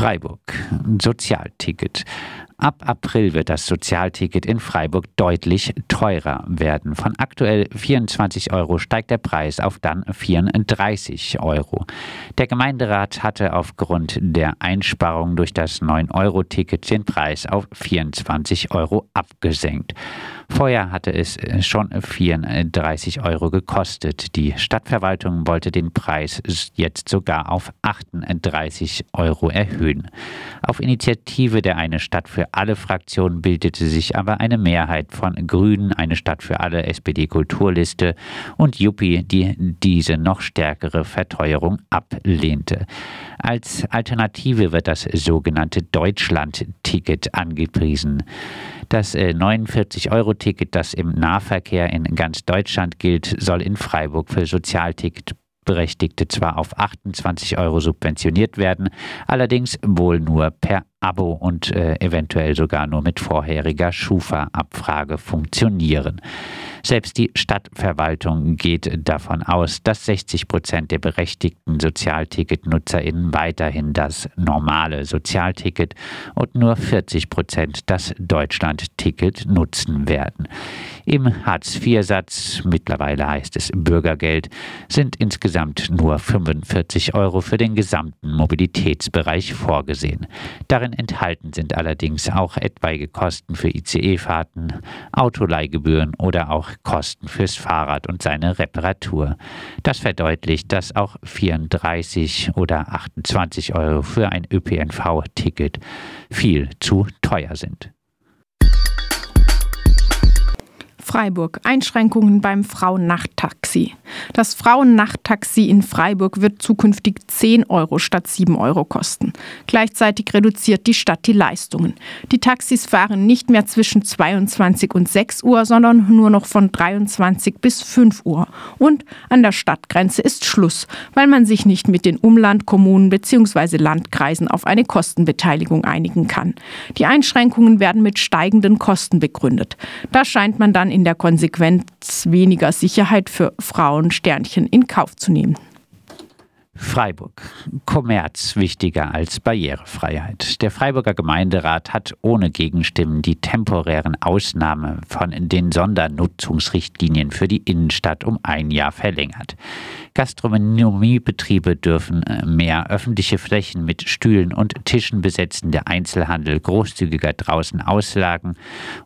Freiburg. Sozialticket. Ab April wird das Sozialticket in Freiburg deutlich teurer werden. Von aktuell 24 Euro steigt der Preis auf dann 34 Euro. Der Gemeinderat hatte aufgrund der Einsparung durch das 9-Euro-Ticket den Preis auf 24 Euro abgesenkt. Vorher hatte es schon 34 Euro gekostet. Die Stadtverwaltung wollte den Preis jetzt sogar auf 38 Euro erhöhen. Auf Initiative der Eine Stadt für alle Fraktionen bildete sich aber eine Mehrheit von Grünen, eine Stadt für alle SPD-Kulturliste und Juppie, die diese noch stärkere Verteuerung ablehnte. Als Alternative wird das sogenannte Deutschland-Ticket angepriesen. Das 49-Euro-Ticket, das im Nahverkehr in ganz Deutschland gilt, soll in Freiburg für Sozialticket Berechtigte zwar auf 28 Euro subventioniert werden, allerdings wohl nur per Abo und äh, eventuell sogar nur mit vorheriger Schufa-Abfrage funktionieren. Selbst die Stadtverwaltung geht davon aus, dass 60 Prozent der berechtigten Sozialticket-NutzerInnen weiterhin das normale Sozialticket und nur 40 Prozent das Deutschland-Ticket nutzen werden. Im Hartz-IV-Satz, mittlerweile heißt es Bürgergeld, sind insgesamt nur 45 Euro für den gesamten Mobilitätsbereich vorgesehen. Darin enthalten sind allerdings auch etwaige Kosten für ICE-Fahrten, Autoleihgebühren oder auch Kosten fürs Fahrrad und seine Reparatur. Das verdeutlicht, dass auch 34 oder 28 Euro für ein ÖPNV-Ticket viel zu teuer sind. Freiburg. Einschränkungen beim Frauennachttaxi. Das Frauennachttaxi in Freiburg wird zukünftig 10 Euro statt 7 Euro kosten. Gleichzeitig reduziert die Stadt die Leistungen. Die Taxis fahren nicht mehr zwischen 22 und 6 Uhr, sondern nur noch von 23 bis 5 Uhr. Und an der Stadtgrenze ist Schluss, weil man sich nicht mit den Umlandkommunen bzw. Landkreisen auf eine Kostenbeteiligung einigen kann. Die Einschränkungen werden mit steigenden Kosten begründet. Da scheint man dann in in der Konsequenz weniger Sicherheit für Frauen Sternchen in Kauf zu nehmen. Freiburg. Kommerz wichtiger als Barrierefreiheit. Der Freiburger Gemeinderat hat ohne Gegenstimmen die temporären Ausnahmen von den Sondernutzungsrichtlinien für die Innenstadt um ein Jahr verlängert. Gastronomiebetriebe dürfen äh, mehr öffentliche Flächen mit Stühlen und Tischen besetzen, der Einzelhandel großzügiger draußen auslagen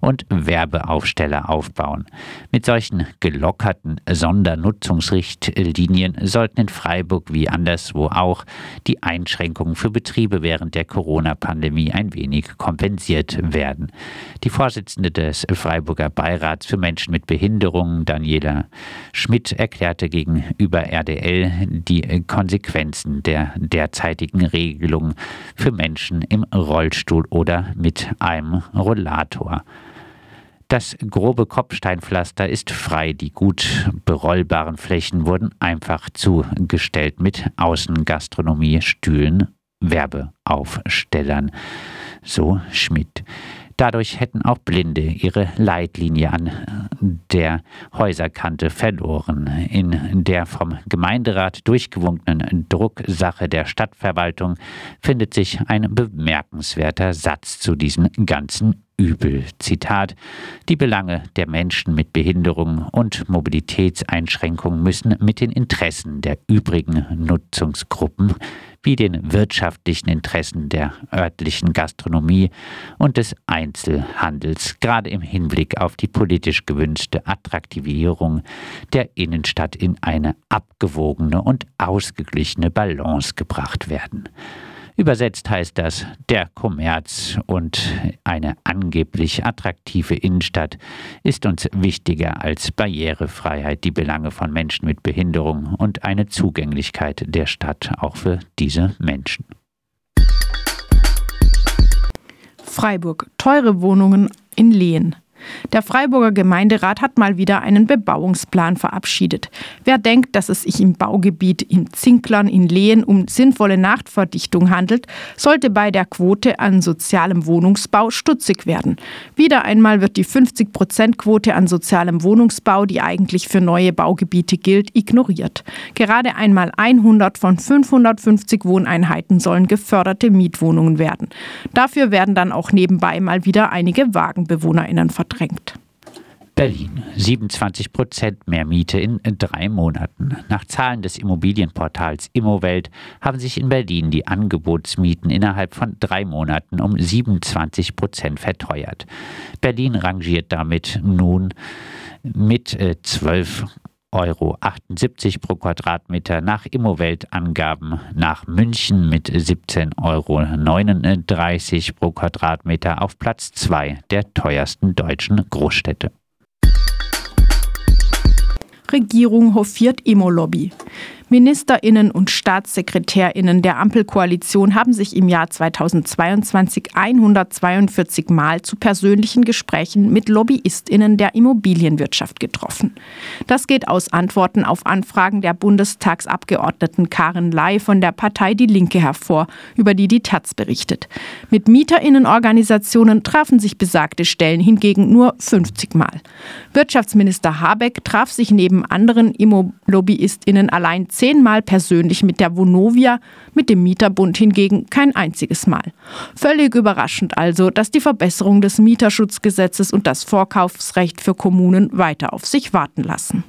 und Werbeaufsteller aufbauen. Mit solchen gelockerten Sondernutzungsrichtlinien sollten in Freiburg wie anderswo auch die Einschränkungen für Betriebe während der Corona-Pandemie ein wenig kompensiert werden. Die Vorsitzende des Freiburger Beirats für Menschen mit Behinderungen, Daniela Schmidt, erklärte gegenüber RDL die Konsequenzen der derzeitigen Regelung für Menschen im Rollstuhl oder mit einem Rollator. Das grobe Kopfsteinpflaster ist frei. Die gut berollbaren Flächen wurden einfach zugestellt mit Außengastronomie, Stühlen, Werbeaufstellern. So Schmidt. Dadurch hätten auch Blinde ihre Leitlinie an der Häuserkante verloren. In der vom Gemeinderat durchgewunkenen Drucksache der Stadtverwaltung findet sich ein bemerkenswerter Satz zu diesem ganzen Übel. Zitat: Die Belange der Menschen mit Behinderung und Mobilitätseinschränkungen müssen mit den Interessen der übrigen Nutzungsgruppen wie den wirtschaftlichen Interessen der örtlichen Gastronomie und des Einzelhandels, gerade im Hinblick auf die politisch gewünschte Attraktivierung der Innenstadt in eine abgewogene und ausgeglichene Balance gebracht werden. Übersetzt heißt das, der Kommerz und eine angeblich attraktive Innenstadt ist uns wichtiger als Barrierefreiheit, die Belange von Menschen mit Behinderung und eine Zugänglichkeit der Stadt auch für diese Menschen. Freiburg. Teure Wohnungen in Lehen. Der Freiburger Gemeinderat hat mal wieder einen Bebauungsplan verabschiedet. Wer denkt, dass es sich im Baugebiet in Zinklern in Lehen um sinnvolle Nachtverdichtung handelt, sollte bei der Quote an sozialem Wohnungsbau stutzig werden. Wieder einmal wird die 50-Prozent-Quote an sozialem Wohnungsbau, die eigentlich für neue Baugebiete gilt, ignoriert. Gerade einmal 100 von 550 Wohneinheiten sollen geförderte Mietwohnungen werden. Dafür werden dann auch nebenbei mal wieder einige WagenbewohnerInnen verdrängt. Berlin. 27 Prozent mehr Miete in drei Monaten. Nach Zahlen des Immobilienportals Immowelt haben sich in Berlin die Angebotsmieten innerhalb von drei Monaten um 27 Prozent verteuert. Berlin rangiert damit nun mit 12 Euro 78 pro Quadratmeter nach Immowelt-Angaben, nach München mit 17,39 Euro pro Quadratmeter auf Platz 2 der teuersten deutschen Großstädte. Regierung hofiert Immo-Lobby. Ministerinnen und Staatssekretärinnen der Ampelkoalition haben sich im Jahr 2022 142 Mal zu persönlichen Gesprächen mit Lobbyistinnen der Immobilienwirtschaft getroffen. Das geht aus Antworten auf Anfragen der Bundestagsabgeordneten Karin Ley von der Partei Die Linke hervor, über die die Taz berichtet. Mit Mieterinnenorganisationen trafen sich besagte Stellen hingegen nur 50 Mal. Wirtschaftsminister Habeck traf sich neben anderen Immo-Lobbyistinnen allein zehnmal persönlich mit der Vonovia, mit dem Mieterbund hingegen kein einziges Mal. Völlig überraschend also, dass die Verbesserung des Mieterschutzgesetzes und das Vorkaufsrecht für Kommunen weiter auf sich warten lassen.